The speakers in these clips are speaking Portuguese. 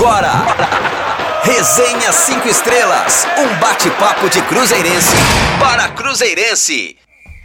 agora. Resenha 5 Estrelas, um bate-papo de Cruzeirense para Cruzeirense.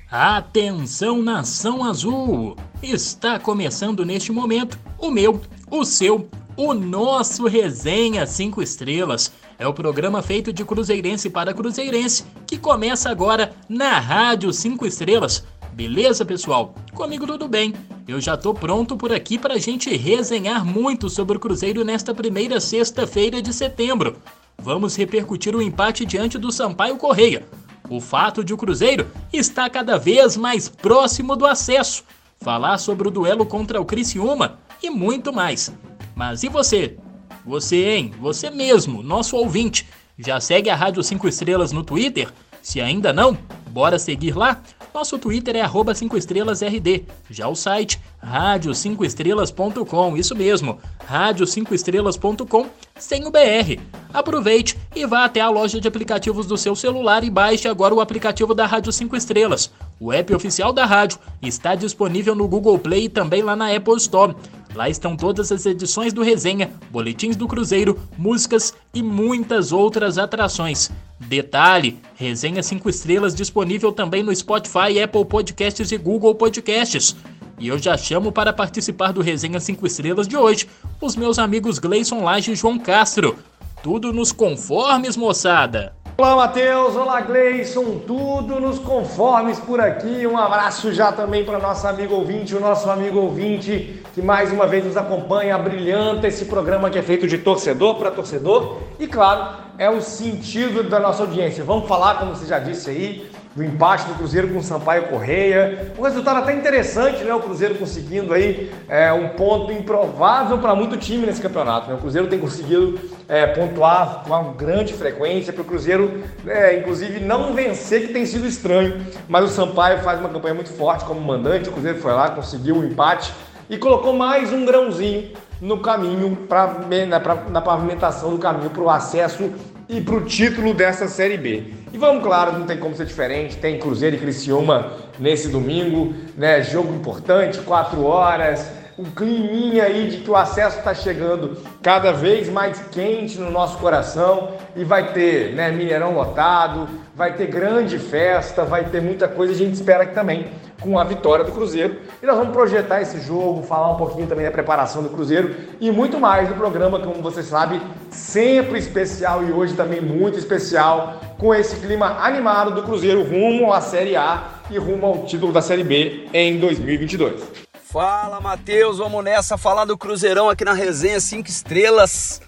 Atenção Nação Azul! Está começando neste momento o meu, o seu, o nosso Resenha 5 Estrelas. É o programa feito de Cruzeirense para Cruzeirense que começa agora na Rádio 5 Estrelas. Beleza, pessoal? Comigo tudo bem. Eu já tô pronto por aqui para a gente resenhar muito sobre o Cruzeiro nesta primeira sexta-feira de setembro. Vamos repercutir o empate diante do Sampaio Correia. O fato de o Cruzeiro está cada vez mais próximo do acesso. Falar sobre o duelo contra o Criciúma e muito mais. Mas e você? Você, hein? Você mesmo, nosso ouvinte. Já segue a Rádio 5 Estrelas no Twitter? Se ainda não, bora seguir lá? Nosso Twitter é arroba 5estrelasRD. Já o site, rádio5estrelas.com, isso mesmo, rádio5estrelas.com, sem o BR. Aproveite e vá até a loja de aplicativos do seu celular e baixe agora o aplicativo da Rádio 5 Estrelas. O app oficial da rádio está disponível no Google Play e também lá na Apple Store. Lá estão todas as edições do Resenha, boletins do Cruzeiro, músicas e muitas outras atrações. Detalhe: Resenha 5 estrelas disponível também no Spotify, Apple Podcasts e Google Podcasts. E eu já chamo para participar do Resenha 5 estrelas de hoje os meus amigos Gleison Lage e João Castro. Tudo nos conformes, moçada! Olá, Matheus. Olá, Gleison. Tudo nos conformes por aqui. Um abraço já também para nosso amigo ouvinte, o nosso amigo ouvinte que mais uma vez nos acompanha, brilhanta esse programa que é feito de torcedor para torcedor. E claro, é o sentido da nossa audiência. Vamos falar, como você já disse aí, do empate do Cruzeiro com o Sampaio Correia. Um resultado até interessante, né? O Cruzeiro conseguindo aí é, um ponto improvável para muito time nesse campeonato. Né? O Cruzeiro tem conseguido é, pontuar com uma grande frequência para o Cruzeiro, é, inclusive, não vencer, que tem sido estranho. Mas o Sampaio faz uma campanha muito forte como mandante. O Cruzeiro foi lá, conseguiu o um empate e colocou mais um grãozinho no caminho, pra, na, pra, na pavimentação do caminho para o acesso e para o título dessa Série B. E vamos, claro, não tem como ser diferente, tem Cruzeiro e Criciúma nesse domingo, né? Jogo importante, quatro horas, um climinha aí de que o acesso está chegando cada vez mais quente no nosso coração e vai ter né, Mineirão lotado, vai ter grande festa, vai ter muita coisa. A gente espera que também com a vitória do Cruzeiro. E nós vamos projetar esse jogo, falar um pouquinho também da preparação do Cruzeiro e muito mais do programa, como você sabe, sempre especial e hoje também muito especial, com esse clima animado do Cruzeiro rumo à Série A e rumo ao título da Série B em 2022. Fala, Matheus, vamos nessa falar do Cruzeirão aqui na resenha 5 estrelas.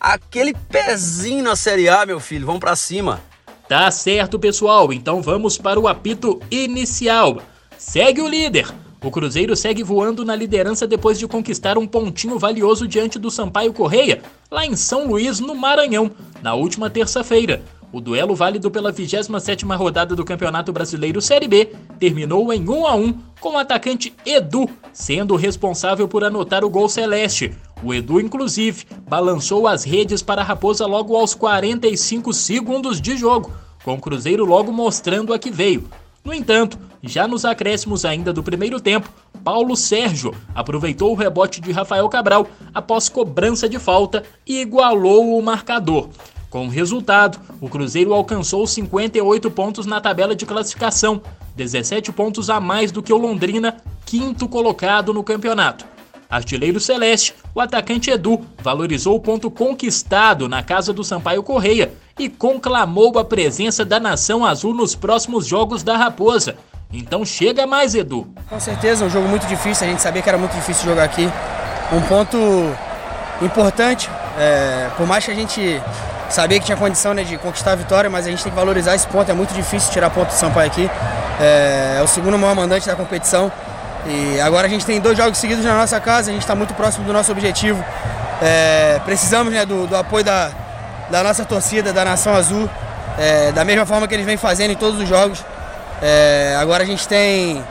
Aquele pezinho na Série A, meu filho, vamos para cima. Tá certo, pessoal. Então vamos para o apito inicial. Segue o líder. O Cruzeiro segue voando na liderança depois de conquistar um pontinho valioso diante do Sampaio Correia, lá em São Luís, no Maranhão, na última terça-feira. O duelo válido pela 27ª rodada do Campeonato Brasileiro Série B terminou em 1 a 1 com o atacante Edu sendo responsável por anotar o gol celeste. O Edu, inclusive, balançou as redes para a Raposa logo aos 45 segundos de jogo, com o Cruzeiro logo mostrando a que veio. No entanto, já nos acréscimos ainda do primeiro tempo, Paulo Sérgio aproveitou o rebote de Rafael Cabral após cobrança de falta e igualou o marcador. Com o resultado, o Cruzeiro alcançou 58 pontos na tabela de classificação, 17 pontos a mais do que o Londrina, quinto colocado no campeonato. Artilheiro Celeste, o atacante Edu valorizou o ponto conquistado na casa do Sampaio Correia e conclamou a presença da nação azul nos próximos jogos da Raposa. Então chega mais, Edu. Com certeza, um jogo muito difícil, a gente sabia que era muito difícil jogar aqui. Um ponto importante, é, por mais que a gente sabia que tinha condição né, de conquistar a vitória, mas a gente tem que valorizar esse ponto. É muito difícil tirar ponto do Sampaio aqui. É, é o segundo maior mandante da competição. E agora a gente tem dois jogos seguidos na nossa casa, a gente está muito próximo do nosso objetivo. É, precisamos né, do, do, apoio da, da nossa torcida, da Nação Azul, é, da mesma forma que eles vêm fazendo em todos os jogos. É, agora a gente tem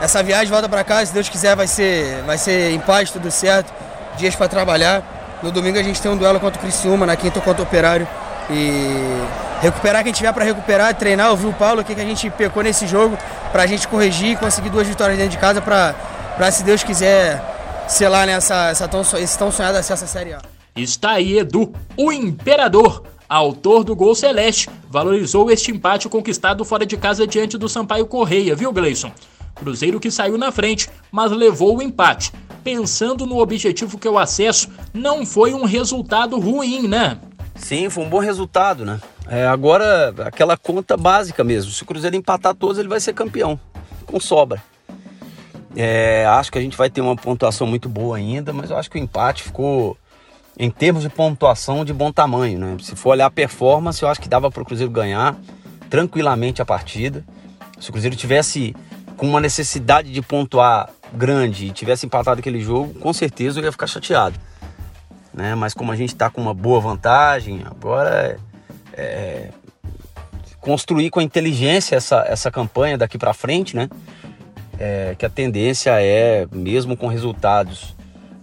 essa viagem volta para casa, se Deus quiser vai ser, vai ser em paz, tudo certo, dias para trabalhar. No domingo a gente tem um duelo contra o Criciúma, na quinta contra o Operário. E recuperar quem tiver para recuperar, treinar, ouvir o Paulo, o que, que a gente pecou nesse jogo, para a gente corrigir e conseguir duas vitórias dentro de casa para, se Deus quiser, selar nessa, essa tão, esse tão sonhado acesso à Série A. Está aí Edu, o imperador, autor do gol celeste, valorizou este empate conquistado fora de casa diante do Sampaio Correia, viu, Gleison? Cruzeiro que saiu na frente, mas levou o empate. Pensando no objetivo que é o acesso, não foi um resultado ruim, né? Sim, foi um bom resultado, né? É, agora, aquela conta básica mesmo. Se o Cruzeiro empatar todos, ele vai ser campeão, com sobra. É, acho que a gente vai ter uma pontuação muito boa ainda, mas eu acho que o empate ficou, em termos de pontuação, de bom tamanho, né? Se for olhar a performance, eu acho que dava para o Cruzeiro ganhar tranquilamente a partida. Se o Cruzeiro tivesse com uma necessidade de pontuar grande e tivesse empatado aquele jogo, com certeza eu ia ficar chateado. Né? Mas como a gente está com uma boa vantagem, agora é, é, construir com inteligência essa, essa campanha daqui para frente, né? É, que a tendência é, mesmo com resultados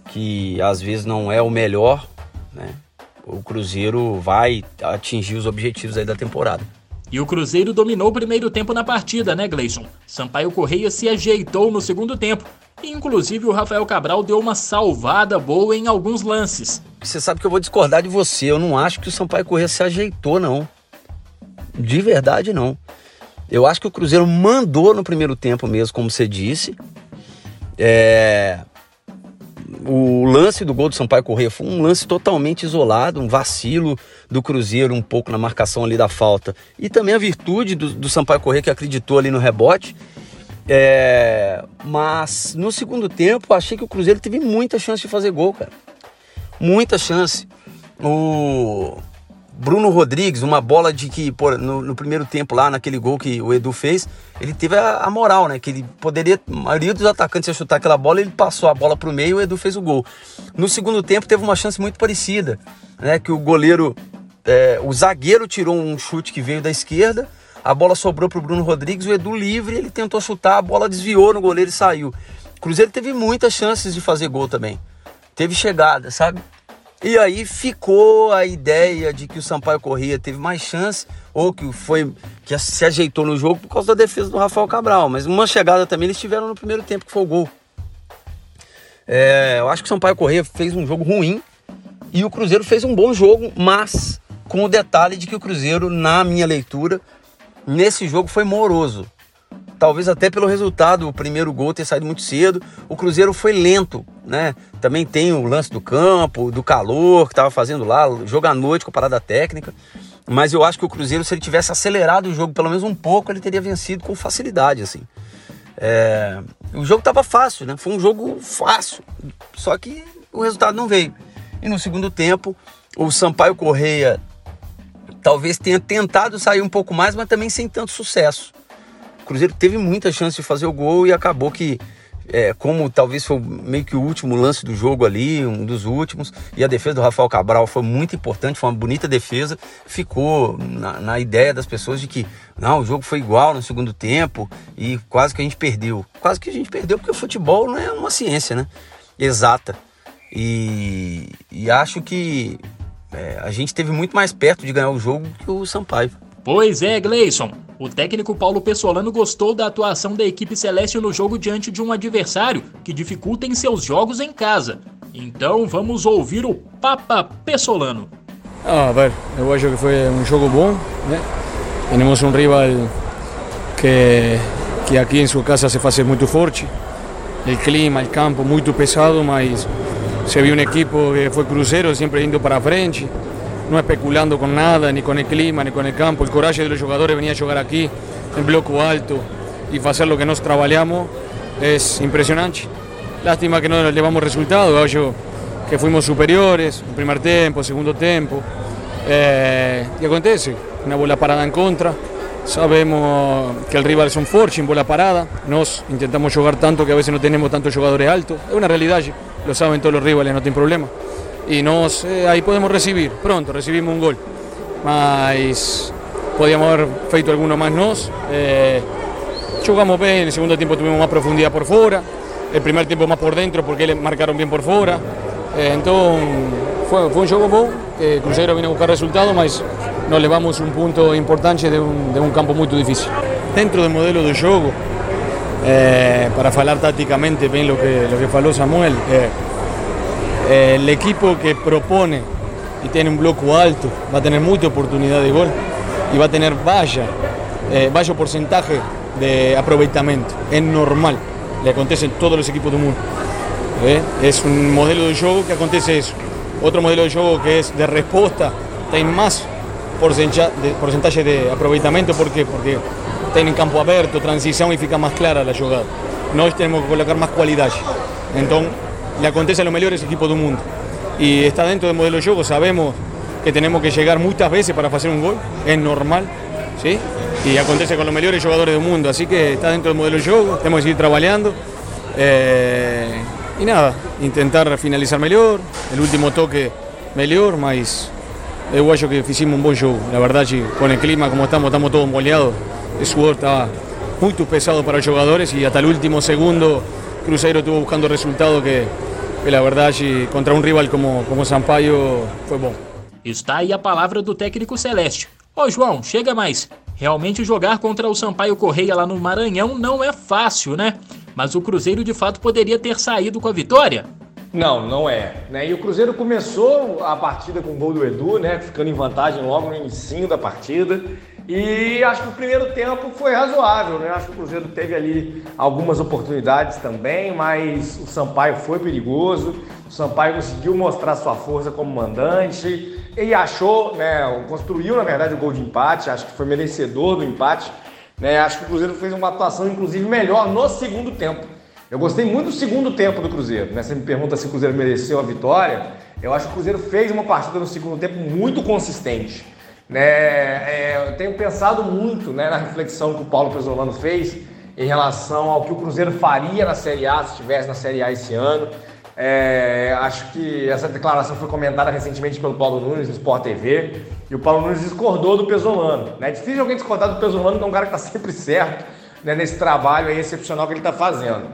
que às vezes não é o melhor, né? O Cruzeiro vai atingir os objetivos aí da temporada. E o Cruzeiro dominou o primeiro tempo na partida, né, Gleison? Sampaio Correia se ajeitou no segundo tempo. E, inclusive, o Rafael Cabral deu uma salvada boa em alguns lances. Você sabe que eu vou discordar de você. Eu não acho que o Sampaio Correia se ajeitou, não. De verdade, não. Eu acho que o Cruzeiro mandou no primeiro tempo mesmo, como você disse. É o lance do gol do Sampaio Correia foi um lance totalmente isolado, um vacilo do Cruzeiro um pouco na marcação ali da falta. E também a virtude do, do Sampaio Correia que acreditou ali no rebote. É, mas no segundo tempo achei que o Cruzeiro teve muita chance de fazer gol, cara. Muita chance. O, Bruno Rodrigues, uma bola de que, pô, no, no, primeiro tempo lá, naquele gol que o Edu fez, ele teve a, a, moral, né? Que ele poderia, a maioria dos atacantes ia chutar aquela bola, ele passou a bola pro meio e o Edu fez o gol. No segundo tempo teve uma chance muito parecida, né? Que o goleiro, é, o zagueiro tirou um chute que veio da esquerda, a bola sobrou pro Bruno Rodrigues, o Edu livre, ele tentou chutar, a bola desviou no goleiro e saiu. O Cruzeiro teve muitas chances de fazer gol também. Teve chegada, sabe? E aí ficou a ideia de que o Sampaio Corrêa teve mais chance ou que foi que se ajeitou no jogo por causa da defesa do Rafael Cabral. Mas uma chegada também eles tiveram no primeiro tempo que foi o gol. É, eu acho que o Sampaio Corrêa fez um jogo ruim e o Cruzeiro fez um bom jogo, mas com o detalhe de que o Cruzeiro, na minha leitura, nesse jogo foi moroso talvez até pelo resultado, o primeiro gol ter saído muito cedo. O Cruzeiro foi lento, né? Também tem o lance do campo, do calor que estava fazendo lá, jogo à noite com a parada técnica. Mas eu acho que o Cruzeiro, se ele tivesse acelerado o jogo pelo menos um pouco, ele teria vencido com facilidade, assim. É... O jogo estava fácil, né? Foi um jogo fácil, só que o resultado não veio. E no segundo tempo, o Sampaio Correia talvez tenha tentado sair um pouco mais, mas também sem tanto sucesso. Cruzeiro teve muita chance de fazer o gol e acabou que, é, como talvez foi meio que o último lance do jogo ali, um dos últimos, e a defesa do Rafael Cabral foi muito importante, foi uma bonita defesa, ficou na, na ideia das pessoas de que não, o jogo foi igual no segundo tempo e quase que a gente perdeu. Quase que a gente perdeu porque o futebol não é uma ciência, né? Exata. E, e acho que é, a gente teve muito mais perto de ganhar o jogo que o Sampaio. Pois é, Gleison. O técnico Paulo Pessolano gostou da atuação da equipe celeste no jogo diante de um adversário que dificulta em seus jogos em casa. Então vamos ouvir o Papa Pessolano. Ah, ver, eu acho que foi um jogo bom, né? Temos um rival que, que aqui em sua casa se faz muito forte. O clima, o campo muito pesado, mas se viu um equipe que foi cruzeiro, sempre indo para frente no especulando con nada, ni con el clima, ni con el campo. El coraje de los jugadores venía a jugar aquí, en bloco alto, y hacer lo que nos trabajamos es impresionante. Lástima que no nos llevamos resultados, que fuimos superiores, en primer tiempo, segundo tiempo. Eh, y acontece, una bola parada en contra. Sabemos que el rival es un forte en bola parada. Nos intentamos jugar tanto que a veces no tenemos tantos jugadores altos. Es una realidad, lo saben todos los rivales, no tienen problema y nos, eh, podemos recibir, pronto recibimos un gol, mas podíamos haber feito alguno más nos, eh, jugamos bien, en el segundo tiempo tuvimos más profundidad por fuera, el primer tiempo más por dentro porque le marcaron bien por fuera, eh, entonces fue, fue un juego bom, que Cruzeiro vino a buscar resultados, mas nos levamos un punto importante de un, campo muy difícil. Dentro del modelo de juego, eh, para falar tácticamente bien lo que, lo que falou Samuel, eh, eh, el equipo que propone y tiene un bloco alto va a tener mucha oportunidad de gol y va a tener vaya, eh, vaya porcentaje de aprovechamiento. Es normal, le acontece en todos los equipos del mundo. ¿eh? Es un modelo de juego que acontece eso. Otro modelo de juego que es de respuesta, tiene más porcentaje de aprovechamiento. ¿Por qué? Porque tienen campo abierto, transición y fica más clara la jugada. Nós tenemos que colocar más cualidad. Entonces, le acontece a los mejores equipos del mundo. Y está dentro del modelo de sabemos que tenemos que llegar muchas veces para hacer un gol, es normal, ¿sí? Y acontece con los mejores jugadores del mundo, así que está dentro del modelo de juego, tenemos que seguir trabajando. Eh, y nada, intentar finalizar mejor, el último toque mejor, más eu acho que hicimos un buen jogo. La verdad, con el clima como estamos, estamos todos molhados. El sudor estaba muy pesado para los jugadores y hasta el último segundo Cruzeiro estuvo buscando resultado que, que la verdad, contra um rival como, como Sampaio, foi bom. Está aí a palavra do técnico Celeste. Ô João, chega mais. Realmente jogar contra o Sampaio Correia lá no Maranhão não é fácil, né? Mas o Cruzeiro de fato poderia ter saído com a vitória. Não, não é. Né? E o Cruzeiro começou a partida com o gol do Edu, né? Ficando em vantagem logo no início da partida. E acho que o primeiro tempo foi razoável, né? Acho que o Cruzeiro teve ali algumas oportunidades também, mas o Sampaio foi perigoso. O Sampaio conseguiu mostrar sua força como mandante e achou, né? Construiu, na verdade, o gol de empate. Acho que foi merecedor do empate. Né? Acho que o Cruzeiro fez uma atuação, inclusive, melhor no segundo tempo. Eu gostei muito do segundo tempo do Cruzeiro. Né? Você me pergunta se o Cruzeiro mereceu a vitória. Eu acho que o Cruzeiro fez uma partida no segundo tempo muito consistente. Né? É, eu tenho pensado muito né, na reflexão que o Paulo Pesolano fez em relação ao que o Cruzeiro faria na Série A se estivesse na Série A esse ano. É, acho que essa declaração foi comentada recentemente pelo Paulo Nunes no Sport TV e o Paulo Nunes discordou do Pesolano. Né? É difícil alguém discordar do Pesolano, que é um cara que está sempre certo né, nesse trabalho excepcional que ele está fazendo.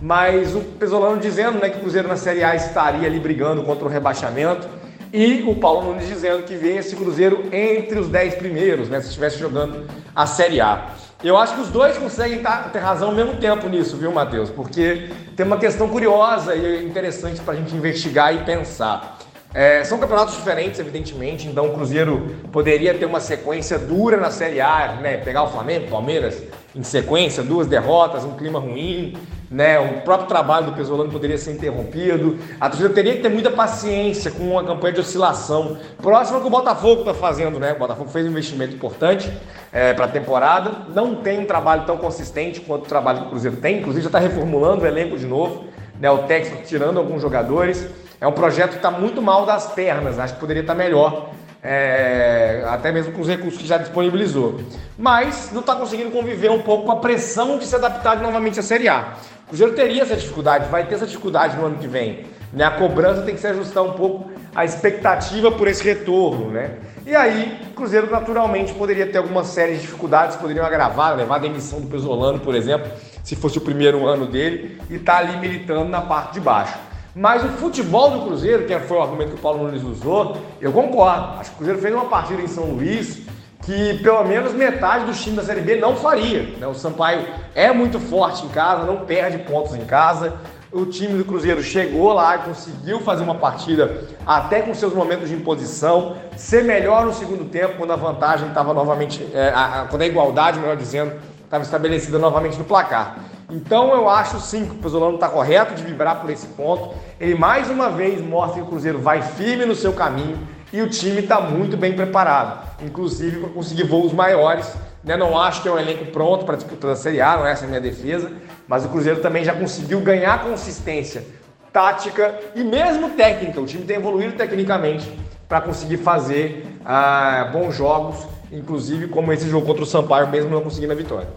Mas o Pesolano dizendo né, que o Cruzeiro na Série A estaria ali brigando contra o rebaixamento. E o Paulo Nunes dizendo que vê esse Cruzeiro entre os 10 primeiros, né? Se estivesse jogando a Série A. Eu acho que os dois conseguem ter razão ao mesmo tempo nisso, viu, Matheus? Porque tem uma questão curiosa e interessante para a gente investigar e pensar. É, são campeonatos diferentes, evidentemente, então o Cruzeiro poderia ter uma sequência dura na Série A, né? Pegar o Flamengo, Palmeiras em sequência, duas derrotas, um clima ruim, né? O próprio trabalho do Pesolano poderia ser interrompido. A torcida teria que ter muita paciência com uma campanha de oscilação próxima que o Botafogo está fazendo, né? O Botafogo fez um investimento importante é, para a temporada, não tem um trabalho tão consistente quanto o trabalho que o Cruzeiro tem, inclusive já está reformulando o elenco de novo, né? O técnico tirando alguns jogadores. É um projeto que está muito mal das pernas, acho que poderia estar tá melhor, é, até mesmo com os recursos que já disponibilizou. Mas não está conseguindo conviver um pouco com a pressão de se adaptar novamente à Série A. O Cruzeiro teria essa dificuldade, vai ter essa dificuldade no ano que vem. Né? A cobrança tem que se ajustar um pouco à expectativa por esse retorno. Né? E aí, o Cruzeiro naturalmente poderia ter alguma série de dificuldades, poderiam agravar, levar a demissão do Pesolano, por exemplo, se fosse o primeiro ano dele, e estar tá ali militando na parte de baixo. Mas o futebol do Cruzeiro, que foi o argumento que o Paulo Nunes usou, eu concordo. Acho que o Cruzeiro fez uma partida em São Luís que pelo menos metade dos times da Série B não faria. Né? O Sampaio é muito forte em casa, não perde pontos em casa. O time do Cruzeiro chegou lá e conseguiu fazer uma partida até com seus momentos de imposição, ser melhor no segundo tempo, quando a vantagem estava novamente, é, a, a, quando a igualdade, melhor dizendo, estava estabelecida novamente no placar. Então eu acho sim que o Pesolano está correto de vibrar por esse ponto. Ele mais uma vez mostra que o Cruzeiro vai firme no seu caminho e o time está muito bem preparado, inclusive para conseguir voos maiores. Né? Não acho que é um elenco pronto para disputar a Série A, não é essa a minha defesa, mas o Cruzeiro também já conseguiu ganhar consistência tática e mesmo técnica. O time tem evoluído tecnicamente para conseguir fazer ah, bons jogos, inclusive como esse jogo contra o Sampaio, mesmo não conseguindo a vitória.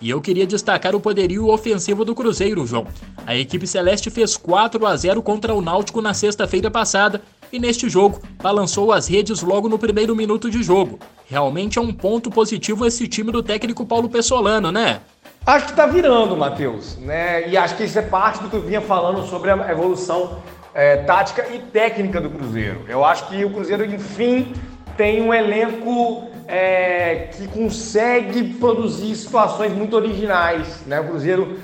E eu queria destacar o poderio ofensivo do Cruzeiro, João. A equipe celeste fez 4 a 0 contra o Náutico na sexta-feira passada e neste jogo balançou as redes logo no primeiro minuto de jogo. Realmente é um ponto positivo esse time do técnico Paulo Pessolano, né? Acho que tá virando, Matheus, né? E acho que isso é parte do que eu vinha falando sobre a evolução é, tática e técnica do Cruzeiro. Eu acho que o Cruzeiro, enfim, tem um elenco é, que consegue produzir situações muito originais. Né? O Cruzeiro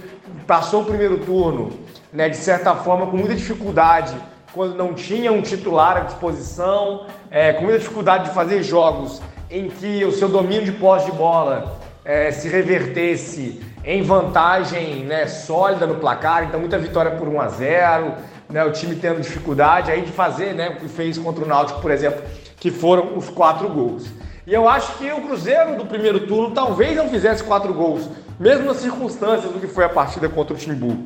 passou o primeiro turno, né, de certa forma, com muita dificuldade quando não tinha um titular à disposição, é, com muita dificuldade de fazer jogos em que o seu domínio de posse de bola é, se revertesse em vantagem né, sólida no placar, então muita vitória por 1 a 0 né, o time tendo dificuldade aí de fazer né, o que fez contra o Náutico, por exemplo, que foram os quatro gols. E eu acho que o Cruzeiro do primeiro turno talvez não fizesse quatro gols, mesmo nas circunstâncias do que foi a partida contra o Timbu.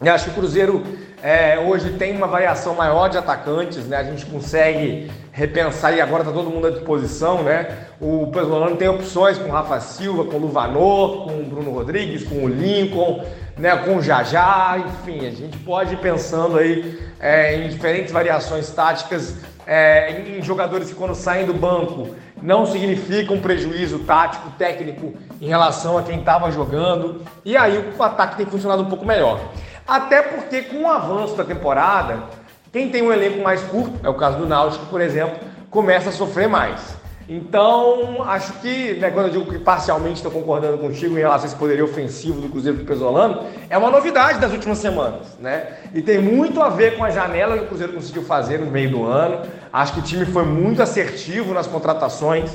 Eu acho que o Cruzeiro é, hoje tem uma variação maior de atacantes, né? A gente consegue repensar e agora está todo mundo à disposição, né? O Pesolano tem opções com o Rafa Silva, com o Luvanor, com o Bruno Rodrigues, com o Lincoln, né? Com o Jajá, enfim, a gente pode ir pensando aí é, em diferentes variações táticas, é, em jogadores que quando saem do banco não significa um prejuízo tático, técnico em relação a quem estava jogando. E aí o ataque tem funcionado um pouco melhor. Até porque com o avanço da temporada, quem tem um elenco mais curto, é o caso do Náutico, por exemplo, começa a sofrer mais. Então, acho que, né, quando eu digo que parcialmente estou concordando contigo em relação a esse poderio ofensivo do Cruzeiro do Pesolano, é uma novidade das últimas semanas, né? E tem muito a ver com a janela que o Cruzeiro conseguiu fazer no meio do ano. Acho que o time foi muito assertivo nas contratações.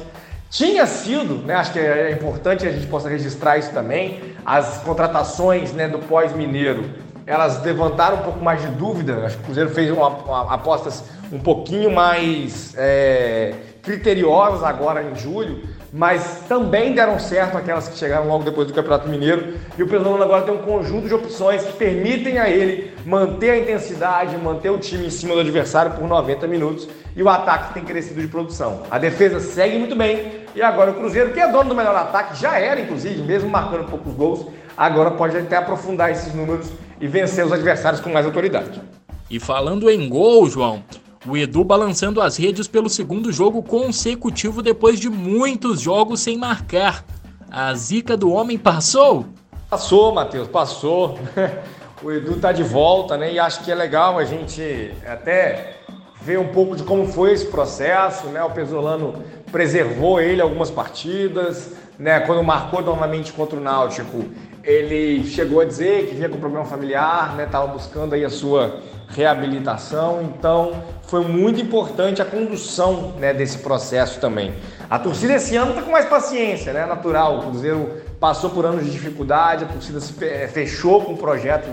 Tinha sido, né, acho que é importante a gente possa registrar isso também, as contratações né, do pós-mineiro elas levantaram um pouco mais de dúvida. Acho que o Cruzeiro fez uma, uma, apostas um pouquinho mais é, criteriosas agora em julho, mas também deram certo aquelas que chegaram logo depois do Campeonato Mineiro. E o Pesolano agora tem um conjunto de opções que permitem a ele manter a intensidade, manter o time em cima do adversário por 90 minutos. E o ataque tem crescido de produção. A defesa segue muito bem. E agora o Cruzeiro, que é dono do melhor ataque, já era, inclusive, mesmo marcando poucos gols, agora pode até aprofundar esses números e vencer os adversários com mais autoridade. E falando em gol, João, o Edu balançando as redes pelo segundo jogo consecutivo depois de muitos jogos sem marcar. A zica do homem passou? Passou, Matheus, passou. o Edu tá de volta, né? E acho que é legal a gente até ver um pouco de como foi esse processo, né? O Pesolano preservou ele algumas partidas, né? Quando marcou novamente contra o Náutico, ele chegou a dizer que vinha com problema familiar, né? Tava buscando aí a sua reabilitação, então foi muito importante a condução né, desse processo também. A torcida esse ano está com mais paciência, né? Natural. O Cruzeiro passou por anos de dificuldade, a torcida se fechou com o projeto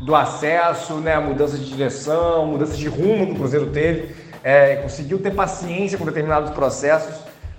do acesso, né? A mudança de direção, mudança de rumo que o Cruzeiro teve, é, conseguiu ter paciência com determinados processos.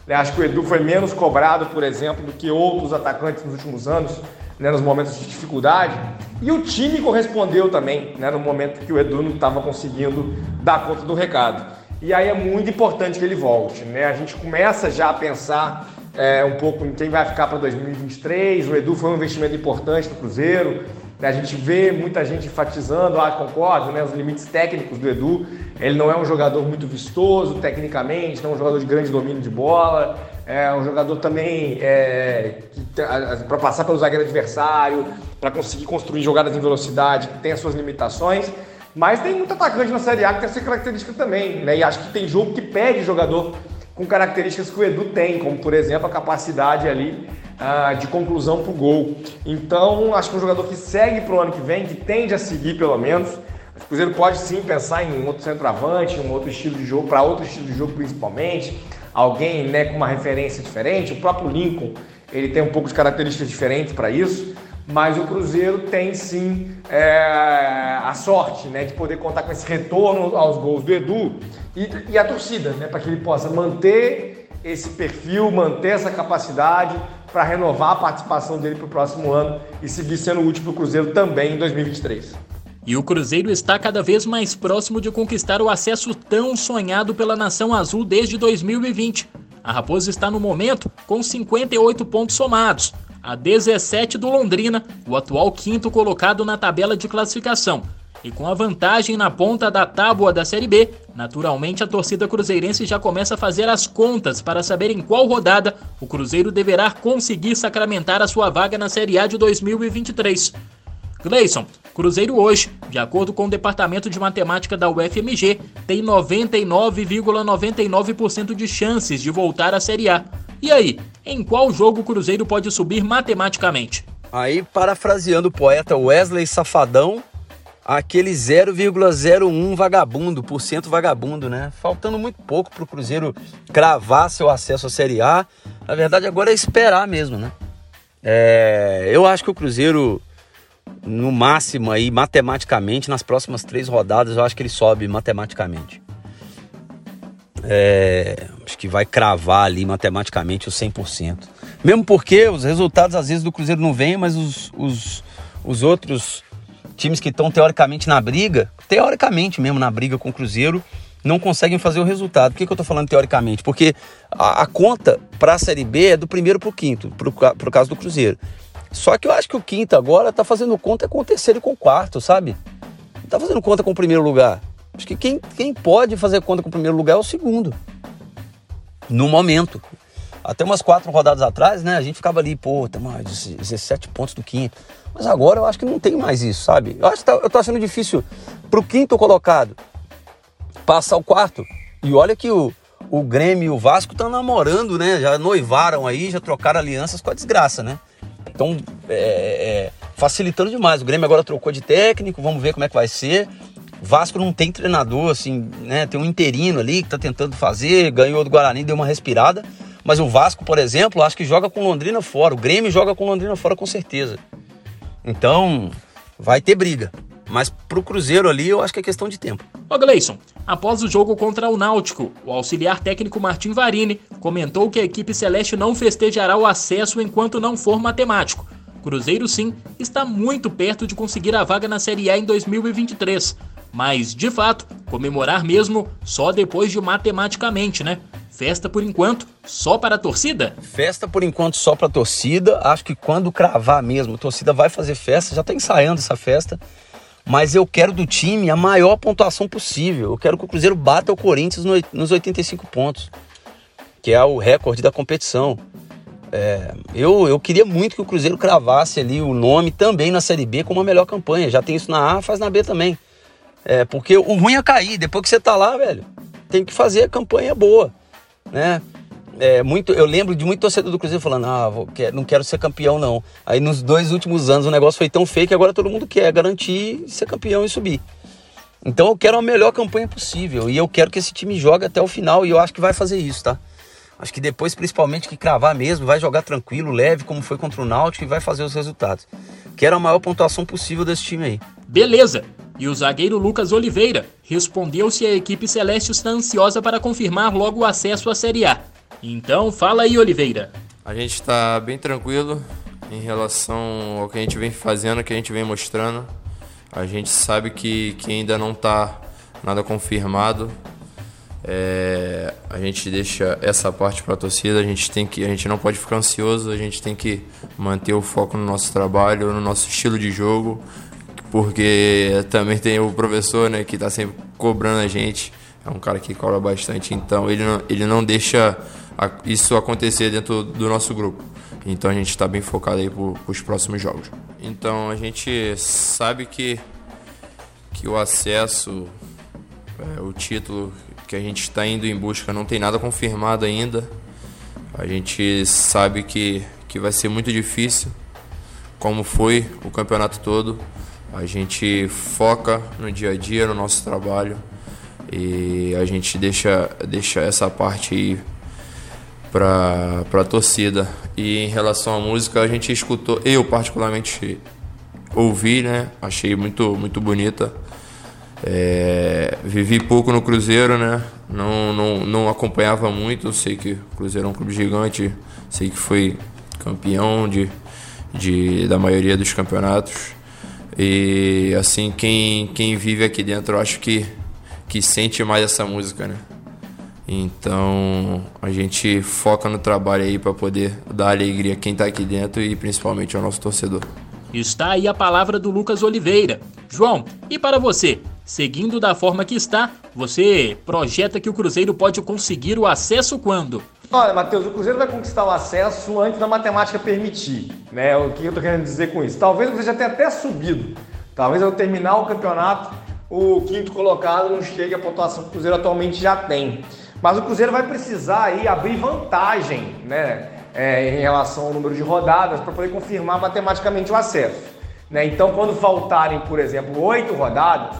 Né? Acho que o Edu foi menos cobrado, por exemplo, do que outros atacantes nos últimos anos né, nos momentos de dificuldade. E o time correspondeu também, né, no momento que o Edu não estava conseguindo dar conta do recado. E aí é muito importante que ele volte. Né? A gente começa já a pensar é, um pouco em quem vai ficar para 2023. O Edu foi um investimento importante no Cruzeiro. Né? A gente vê muita gente enfatizando, ah, concordo, né, os limites técnicos do Edu. Ele não é um jogador muito vistoso tecnicamente, não é um jogador de grande domínio de bola é um jogador também é, para passar pelo zagueiro adversário, para conseguir construir jogadas em velocidade, tem as suas limitações. Mas tem muito atacante na Série A que tem essa característica também, né? E acho que tem jogo que pede jogador com características que o Edu tem, como por exemplo a capacidade ali uh, de conclusão para o gol. Então, acho que é um jogador que segue para o ano que vem, que tende a seguir pelo menos. O Cruzeiro pode sim pensar em um outro centroavante, um outro estilo de jogo, para outro estilo de jogo principalmente alguém né, com uma referência diferente. O próprio Lincoln ele tem um pouco de características diferentes para isso, mas o Cruzeiro tem sim é, a sorte né, de poder contar com esse retorno aos gols do Edu e, e a torcida, né, para que ele possa manter esse perfil, manter essa capacidade para renovar a participação dele para o próximo ano e seguir sendo útil para o Cruzeiro também em 2023. E o Cruzeiro está cada vez mais próximo de conquistar o acesso tão sonhado pela Nação Azul desde 2020. A Raposa está no momento com 58 pontos somados, a 17 do Londrina, o atual quinto colocado na tabela de classificação. E com a vantagem na ponta da tábua da Série B, naturalmente a torcida cruzeirense já começa a fazer as contas para saber em qual rodada o Cruzeiro deverá conseguir sacramentar a sua vaga na Série A de 2023. Gleison, Cruzeiro hoje, de acordo com o Departamento de Matemática da UFMG, tem 99,99% ,99 de chances de voltar à Série A. E aí, em qual jogo o Cruzeiro pode subir matematicamente? Aí, parafraseando o poeta Wesley Safadão, aquele 0,01 vagabundo, por cento vagabundo, né? Faltando muito pouco para o Cruzeiro cravar seu acesso à Série A. Na verdade, agora é esperar mesmo, né? É, eu acho que o Cruzeiro, no máximo aí, matematicamente, nas próximas três rodadas, eu acho que ele sobe matematicamente. É, acho que vai cravar ali matematicamente os 100%. Mesmo porque os resultados às vezes do Cruzeiro não vêm, mas os, os, os outros times que estão teoricamente na briga, teoricamente mesmo na briga com o Cruzeiro, não conseguem fazer o resultado. Por que, que eu estou falando teoricamente? Porque a, a conta para a Série B é do primeiro para o quinto, para o caso do Cruzeiro. Só que eu acho que o quinto agora está fazendo conta com o terceiro e com o quarto, sabe? Não está fazendo conta com o primeiro lugar. Acho que quem, quem pode fazer conta com o primeiro lugar é o segundo. No momento. Até umas quatro rodadas atrás, né? A gente ficava ali, pô, tem mais 17 pontos do quinto. Mas agora eu acho que não tem mais isso, sabe? Eu acho que tá, eu tô achando difícil pro quinto colocado passar o quarto. E olha que o, o Grêmio e o Vasco estão namorando, né? Já noivaram aí, já trocaram alianças com a desgraça, né? Então, é, é, facilitando demais. O Grêmio agora trocou de técnico, vamos ver como é que vai ser. Vasco não tem treinador, assim, né? Tem um interino ali que tá tentando fazer, ganhou do Guarani, deu uma respirada. Mas o Vasco, por exemplo, acho que joga com Londrina fora. O Grêmio joga com Londrina fora com certeza. Então, vai ter briga. Mas pro Cruzeiro ali, eu acho que é questão de tempo. Ô Gleison, após o jogo contra o Náutico, o auxiliar técnico Martim Varini comentou que a equipe celeste não festejará o acesso enquanto não for matemático. Cruzeiro, sim, está muito perto de conseguir a vaga na Série A em 2023. Mas, de fato, comemorar mesmo só depois de matematicamente, né? Festa por enquanto só para a torcida? Festa por enquanto só para a torcida. Acho que quando cravar mesmo, a torcida vai fazer festa. Já está ensaiando essa festa. Mas eu quero do time a maior pontuação possível. Eu quero que o Cruzeiro bata o Corinthians nos 85 pontos, que é o recorde da competição. É, eu, eu queria muito que o Cruzeiro cravasse ali o nome também na Série B com uma melhor campanha. Já tem isso na A, faz na B também. É, porque o ruim é cair. Depois que você tá lá, velho, tem que fazer a campanha boa né? É, muito, eu lembro de muito torcedor do Cruzeiro falando, ah, vou, não quero ser campeão não. Aí nos dois últimos anos o negócio foi tão feio que agora todo mundo quer garantir ser campeão e subir. Então eu quero a melhor campanha possível e eu quero que esse time jogue até o final e eu acho que vai fazer isso, tá? Acho que depois, principalmente, que cravar mesmo, vai jogar tranquilo, leve, como foi contra o Náutico e vai fazer os resultados. Quero a maior pontuação possível desse time aí. Beleza! E o zagueiro Lucas Oliveira respondeu se a equipe celeste está ansiosa para confirmar logo o acesso à Série A. Então fala aí, Oliveira. A gente está bem tranquilo em relação ao que a gente vem fazendo, que a gente vem mostrando. A gente sabe que, que ainda não está nada confirmado. É, a gente deixa essa parte para a torcida. A gente tem que, a gente não pode ficar ansioso. A gente tem que manter o foco no nosso trabalho, no nosso estilo de jogo, porque também tem o professor, né, que está sempre cobrando a gente. É um cara que cobra bastante, então ele não, ele não deixa isso acontecer dentro do nosso grupo. Então a gente está bem focado aí para os próximos jogos. Então a gente sabe que, que o acesso, é, o título que a gente está indo em busca não tem nada confirmado ainda. A gente sabe que, que vai ser muito difícil, como foi o campeonato todo. A gente foca no dia a dia, no nosso trabalho e a gente deixa, deixa essa parte aí para a torcida. E em relação à música, a gente escutou, eu particularmente ouvi, né? Achei muito, muito bonita. É, vivi pouco no Cruzeiro, né? Não, não, não acompanhava muito. Sei que o Cruzeiro é um clube gigante. Sei que foi campeão de, de, da maioria dos campeonatos. E assim, quem, quem vive aqui dentro, acho que, que sente mais essa música, né? Então a gente foca no trabalho aí para poder dar alegria a quem está aqui dentro e principalmente ao nosso torcedor. Está aí a palavra do Lucas Oliveira. João, e para você? Seguindo da forma que está, você projeta que o Cruzeiro pode conseguir o acesso quando? Olha, Matheus, o Cruzeiro vai conquistar o acesso antes da matemática permitir. Né? O que eu estou querendo dizer com isso? Talvez Cruzeiro já tenha até subido. Talvez ao terminar o campeonato, o quinto colocado não chegue à pontuação que o Cruzeiro atualmente já tem. Mas o Cruzeiro vai precisar aí abrir vantagem né? É, em relação ao número de rodadas para poder confirmar matematicamente o acesso. Né? Então, quando faltarem, por exemplo, oito rodadas,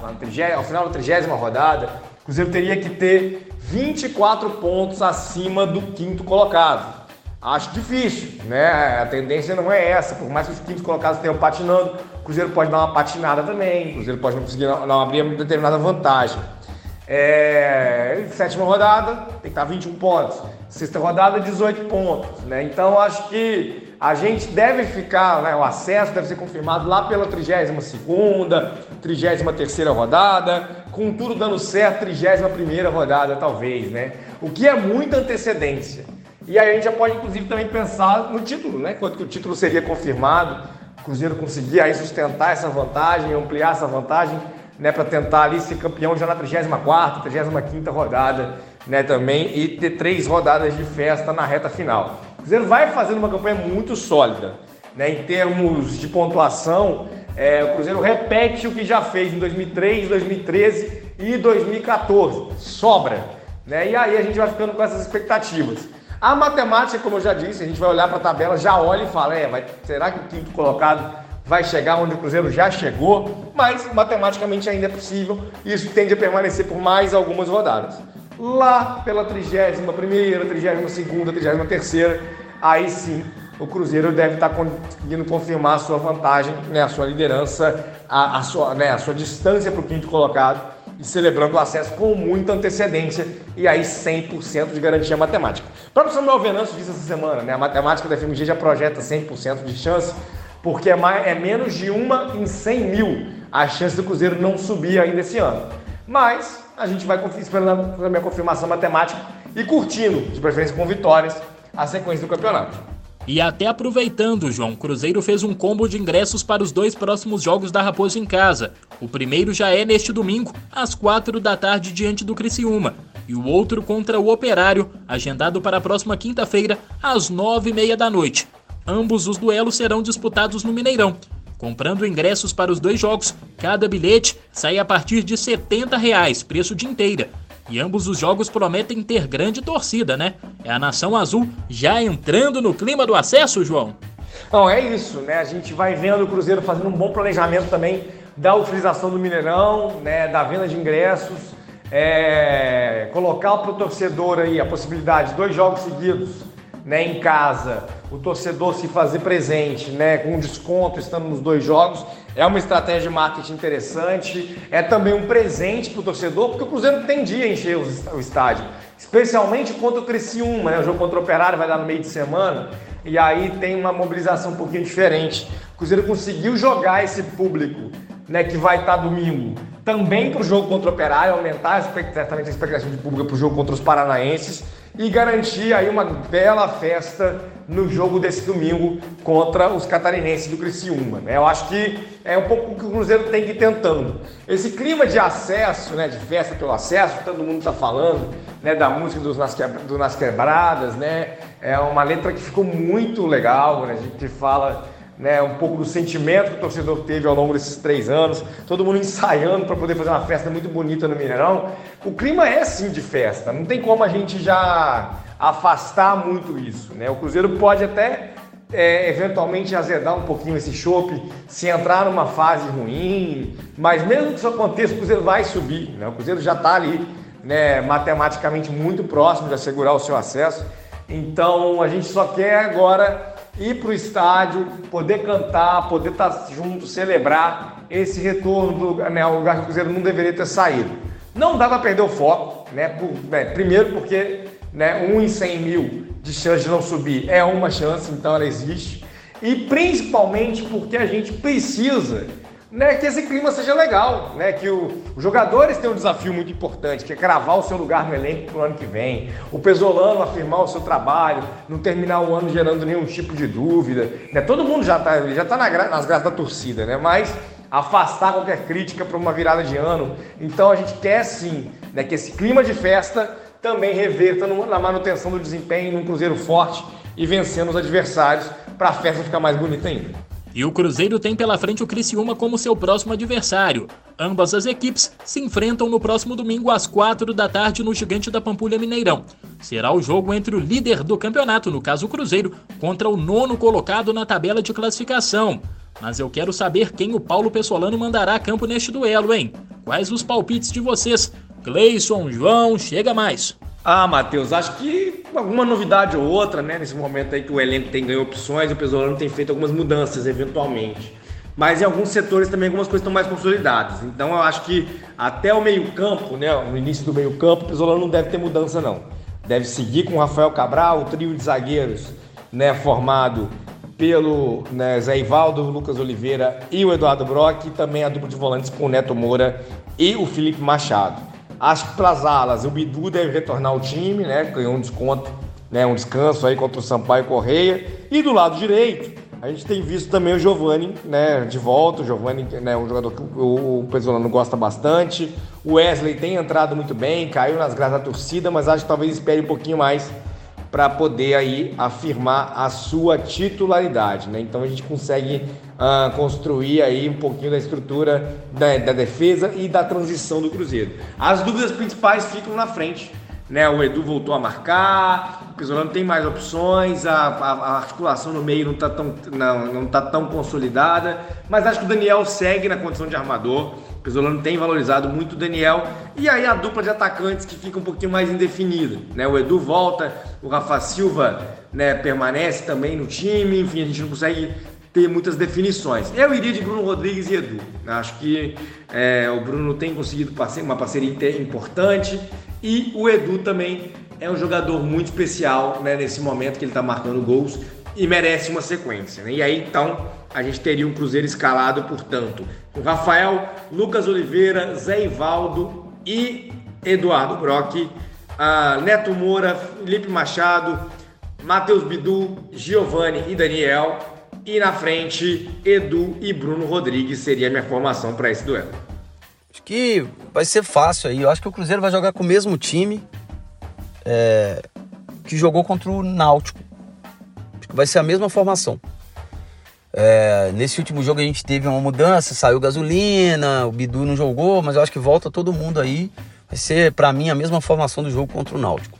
ao final da trigésima rodada, o Cruzeiro teria que ter 24 pontos acima do quinto colocado. Acho difícil, né? A tendência não é essa, por mais que os quintos colocados tenham patinando, o Cruzeiro pode dar uma patinada também, o Cruzeiro pode não conseguir não abrir uma determinada vantagem. É, sétima rodada tem que estar 21 pontos. Sexta rodada, 18 pontos. Né? Então acho que a gente deve ficar, né, o acesso deve ser confirmado lá pela 32 33 rodada, com tudo dando certo, 31 rodada talvez, né? O que é muita antecedência. E aí a gente já pode inclusive também pensar no título, né? Quanto que o título seria confirmado, o Cruzeiro conseguir aí sustentar essa vantagem, ampliar essa vantagem, né, para tentar ali ser campeão já na 34ª, 35ª rodada, né, também e ter três rodadas de festa na reta final. Cruzeiro vai fazendo uma campanha muito sólida. Né? Em termos de pontuação, é, o Cruzeiro repete o que já fez em 2003, 2013 e 2014. Sobra. Né? E aí a gente vai ficando com essas expectativas. A matemática, como eu já disse, a gente vai olhar para a tabela, já olha e fala: é, vai, será que o quinto colocado vai chegar onde o Cruzeiro já chegou? Mas matematicamente ainda é possível. E isso tende a permanecer por mais algumas rodadas lá pela 31 primeira, 32 segunda, 33 terceira, aí sim o Cruzeiro deve estar conseguindo confirmar a sua vantagem, né, a sua liderança, a, a sua, né, a sua distância para o quinto colocado e celebrando o acesso com muita antecedência e aí 100% de garantia matemática. O próprio Samuel Venâncio disse essa semana, né, a matemática da FMG já projeta 100% de chance, porque é, mais, é menos de uma em 100 mil a chance do Cruzeiro não subir ainda esse ano. Mas a gente vai esperando a minha confirmação matemática e curtindo, de preferência com vitórias, a sequência do campeonato. E até aproveitando, João, Cruzeiro fez um combo de ingressos para os dois próximos jogos da Raposa em casa. O primeiro já é neste domingo, às quatro da tarde, diante do Criciúma. E o outro contra o Operário, agendado para a próxima quinta-feira, às nove e meia da noite. Ambos os duelos serão disputados no Mineirão. Comprando ingressos para os dois jogos, cada bilhete sai a partir de 70 reais, preço de inteira. E ambos os jogos prometem ter grande torcida, né? É a Nação Azul já entrando no clima do acesso, João? Não, é isso, né? A gente vai vendo o Cruzeiro fazendo um bom planejamento também da utilização do Mineirão, né? Da venda de ingressos, é... colocar para o torcedor aí a possibilidade de dois jogos seguidos, né? Em casa o torcedor se fazer presente, né, com desconto estando nos dois jogos, é uma estratégia de marketing interessante, é também um presente para o torcedor, porque o Cruzeiro tendia a encher o estádio, especialmente contra o Criciúma, né, o jogo contra o Operário vai dar no meio de semana, e aí tem uma mobilização um pouquinho diferente. O Cruzeiro conseguiu jogar esse público, né, que vai estar domingo, também para o jogo contra o Operário, aumentar certamente a expectativa de público para o jogo contra os paranaenses, e garantir aí uma bela festa no jogo desse domingo contra os catarinenses do Criciúma. Né? Eu acho que é um pouco o que o Cruzeiro tem que ir tentando. Esse clima de acesso, né, de festa pelo acesso, todo mundo está falando, né, da música dos Nas, do Nas Quebradas, né? É uma letra que ficou muito legal, né? A gente fala né, um pouco do sentimento que o torcedor teve ao longo desses três anos, todo mundo ensaiando para poder fazer uma festa muito bonita no Mineirão. O clima é sim de festa, não tem como a gente já afastar muito isso. Né? O Cruzeiro pode até é, eventualmente azedar um pouquinho esse chope se entrar numa fase ruim, mas mesmo que isso aconteça, o Cruzeiro vai subir. Né? O Cruzeiro já está ali né, matematicamente muito próximo de assegurar o seu acesso. Então a gente só quer agora ir para o estádio, poder cantar, poder estar tá junto, celebrar esse retorno do né, lugar que o Cruzeiro não deveria ter saído. Não dá para perder o foco, né? Por, né, primeiro porque né, um em 100 mil de chance de não subir é uma chance, então ela existe. E principalmente porque a gente precisa né, que esse clima seja legal, né, que o, os jogadores têm um desafio muito importante, que é cravar o seu lugar no elenco para o ano que vem, o Pesolano afirmar o seu trabalho, não terminar o ano gerando nenhum tipo de dúvida. Né, todo mundo já está já tá na, nas graças da torcida, né, mas afastar qualquer crítica para uma virada de ano. Então a gente quer sim né, que esse clima de festa também reverta na manutenção do desempenho num Cruzeiro forte e vencendo os adversários para a festa ficar mais bonita ainda. E o Cruzeiro tem pela frente o Criciúma como seu próximo adversário. Ambas as equipes se enfrentam no próximo domingo às 4 da tarde no Gigante da Pampulha Mineirão. Será o jogo entre o líder do campeonato, no caso o Cruzeiro, contra o nono colocado na tabela de classificação. Mas eu quero saber quem o Paulo Pessolano mandará a campo neste duelo, hein? Quais os palpites de vocês? Gleison, João, chega mais. Ah, Matheus, acho que alguma novidade ou outra, né? Nesse momento aí que o elenco tem ganho opções, o Pesolano tem feito algumas mudanças eventualmente. Mas em alguns setores também algumas coisas estão mais consolidadas. Então eu acho que até o meio-campo, né? No início do meio-campo, o Pesolano não deve ter mudança, não. Deve seguir com o Rafael Cabral, o trio de zagueiros, né? Formado pelo né, Zé Ivaldo, Lucas Oliveira e o Eduardo Brock, e também a dupla de volantes com o Neto Moura e o Felipe Machado. Acho que para as alas, o Bidu deve retornar ao time, né? Ganhou um desconto, né? Um descanso aí contra o Sampaio Correia. E do lado direito, a gente tem visto também o Giovani, né? De volta. O Giovani, né? Um jogador que o, o Pesolano gosta bastante. O Wesley tem entrado muito bem, caiu nas graças da torcida, mas acho que talvez espere um pouquinho mais para poder aí afirmar a sua titularidade, né? Então a gente consegue uh, construir aí um pouquinho da estrutura da, da, defesa e da transição do Cruzeiro. As dúvidas principais ficam na frente, né? O Edu voltou a marcar, o Pesolano tem mais opções, a, a, a articulação no meio não está tão, não, não tá tão consolidada, mas acho que o Daniel segue na condição de armador. Pesolano tem valorizado muito o Daniel. E aí a dupla de atacantes que fica um pouquinho mais indefinida. Né? O Edu volta, o Rafa Silva né, permanece também no time. Enfim, a gente não consegue ter muitas definições. Eu iria de Bruno Rodrigues e Edu. Acho que é, o Bruno tem conseguido uma parceria importante. E o Edu também é um jogador muito especial né, nesse momento que ele está marcando gols e merece uma sequência. Né? E aí então a gente teria um Cruzeiro escalado, portanto, com Rafael, Lucas Oliveira, Zé Ivaldo e Eduardo Brock, uh, Neto Moura, Felipe Machado, Matheus Bidu, Giovanni e Daniel. E na frente, Edu e Bruno Rodrigues seria a minha formação para esse duelo. Acho que vai ser fácil aí. Eu acho que o Cruzeiro vai jogar com o mesmo time é, que jogou contra o Náutico. Vai ser a mesma formação. É, nesse último jogo a gente teve uma mudança, saiu gasolina, o Bidu não jogou, mas eu acho que volta todo mundo aí. Vai ser, para mim, a mesma formação do jogo contra o Náutico.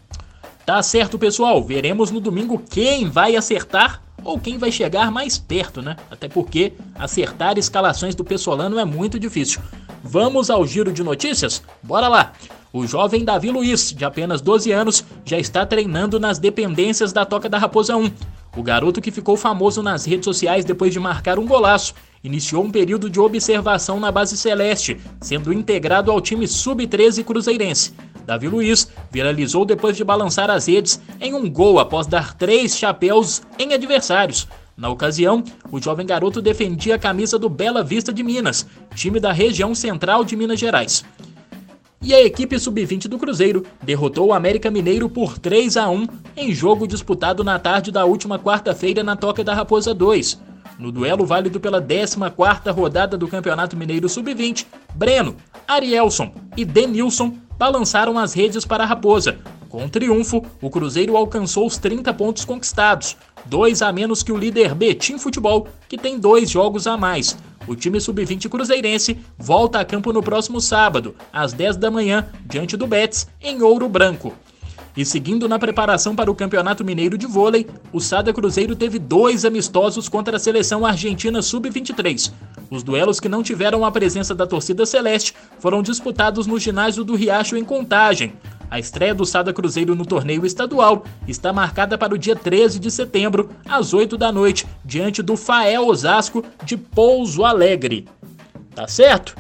Tá certo, pessoal. Veremos no domingo quem vai acertar ou quem vai chegar mais perto, né? Até porque acertar escalações do Pessolano é muito difícil. Vamos ao giro de notícias? Bora lá! O jovem Davi Luiz, de apenas 12 anos, já está treinando nas dependências da Toca da Raposa 1. O garoto que ficou famoso nas redes sociais depois de marcar um golaço iniciou um período de observação na base celeste, sendo integrado ao time sub-13 cruzeirense. Davi Luiz viralizou depois de balançar as redes em um gol após dar três chapéus em adversários. Na ocasião, o jovem garoto defendia a camisa do Bela Vista de Minas, time da região central de Minas Gerais. E a equipe sub-20 do Cruzeiro derrotou o América Mineiro por 3 a 1 em jogo disputado na tarde da última quarta-feira na Toca da Raposa 2. No duelo válido pela 14ª rodada do Campeonato Mineiro Sub-20, Breno, Arielson e Denilson balançaram as redes para a Raposa. Com triunfo, o Cruzeiro alcançou os 30 pontos conquistados, dois a menos que o líder Betim Futebol, que tem dois jogos a mais. O time sub-20 cruzeirense volta a campo no próximo sábado, às 10 da manhã, diante do Betis, em Ouro Branco. E seguindo na preparação para o Campeonato Mineiro de Vôlei, o Sada Cruzeiro teve dois amistosos contra a seleção argentina sub-23. Os duelos que não tiveram a presença da torcida celeste foram disputados no ginásio do Riacho em Contagem. A estreia do Sada Cruzeiro no torneio estadual está marcada para o dia 13 de setembro, às 8 da noite, diante do Fael Osasco de Pouso Alegre. Tá certo?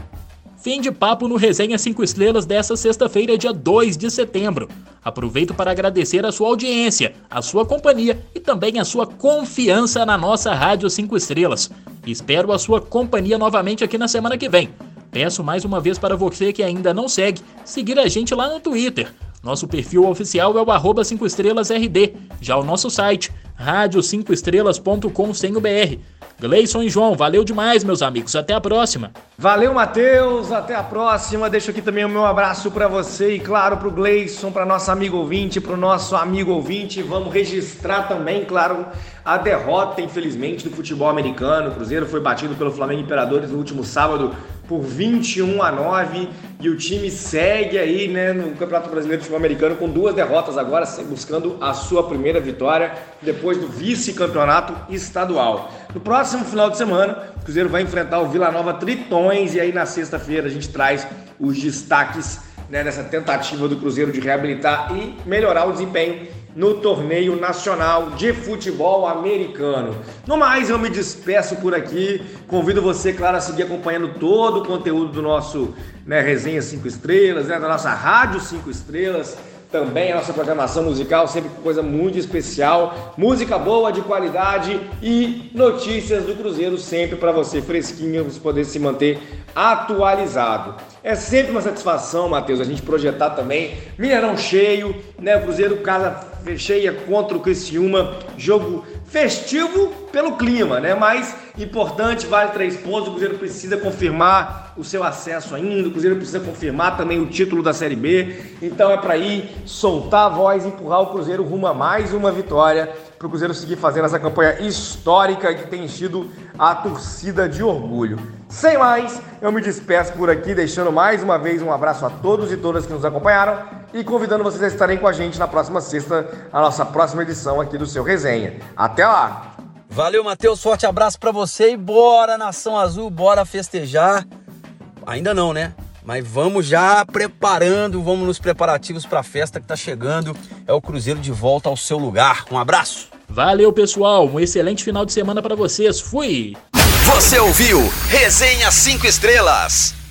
Fim de papo no Resenha 5 Estrelas dessa sexta-feira, dia 2 de setembro. Aproveito para agradecer a sua audiência, a sua companhia e também a sua confiança na nossa Rádio 5 Estrelas. Espero a sua companhia novamente aqui na semana que vem. Peço mais uma vez para você que ainda não segue, seguir a gente lá no Twitter. Nosso perfil oficial é o arroba 5 estrelasRD. Já o nosso site, rádio5estrelas.com sem o BR. Gleison e João, valeu demais, meus amigos. Até a próxima. Valeu, Matheus. Até a próxima. Deixo aqui também o meu abraço para você e, claro, para o Gleison, para nosso amigo ouvinte, para o nosso amigo ouvinte. Vamos registrar também, claro, a derrota, infelizmente, do futebol americano. O Cruzeiro foi batido pelo Flamengo Imperadores no último sábado por 21 a 9 e o time segue aí né, no Campeonato Brasileiro de Futebol Americano com duas derrotas agora, buscando a sua primeira vitória depois do vice-campeonato estadual. No próximo final de semana, o Cruzeiro vai enfrentar o Vila Nova Tritões e aí na sexta-feira a gente traz os destaques né, nessa tentativa do Cruzeiro de reabilitar e melhorar o desempenho no torneio nacional de futebol americano. No mais, eu me despeço por aqui. Convido você, claro, a seguir acompanhando todo o conteúdo do nosso né, Resenha 5 Estrelas, né, da nossa Rádio 5 Estrelas também a nossa programação musical, sempre coisa muito especial, música boa, de qualidade e notícias do Cruzeiro sempre para você fresquinho, você poder se manter atualizado. É sempre uma satisfação, Matheus, a gente projetar também Mineirão cheio, né? Cruzeiro casa cheia contra o Criciúma, jogo festivo pelo clima, né? Mas importante, vale três pontos. O Cruzeiro precisa confirmar o seu acesso ainda. O Cruzeiro precisa confirmar também o título da Série B. Então é para ir soltar a voz, empurrar o Cruzeiro rumo a mais uma vitória para o Cruzeiro seguir fazendo essa campanha histórica que tem sido a torcida de orgulho. Sem mais, eu me despeço por aqui, deixando mais uma vez um abraço a todos e todas que nos acompanharam e convidando vocês a estarem com a gente na próxima sexta, a nossa próxima edição aqui do seu Resenha. Até lá! Valeu, Matheus. Forte abraço para você e bora, Nação Azul, bora festejar. Ainda não, né? Mas vamos já preparando, vamos nos preparativos para a festa que tá chegando. É o Cruzeiro de volta ao seu lugar. Um abraço. Valeu, pessoal. Um excelente final de semana para vocês. Fui. Você ouviu Resenha 5 Estrelas.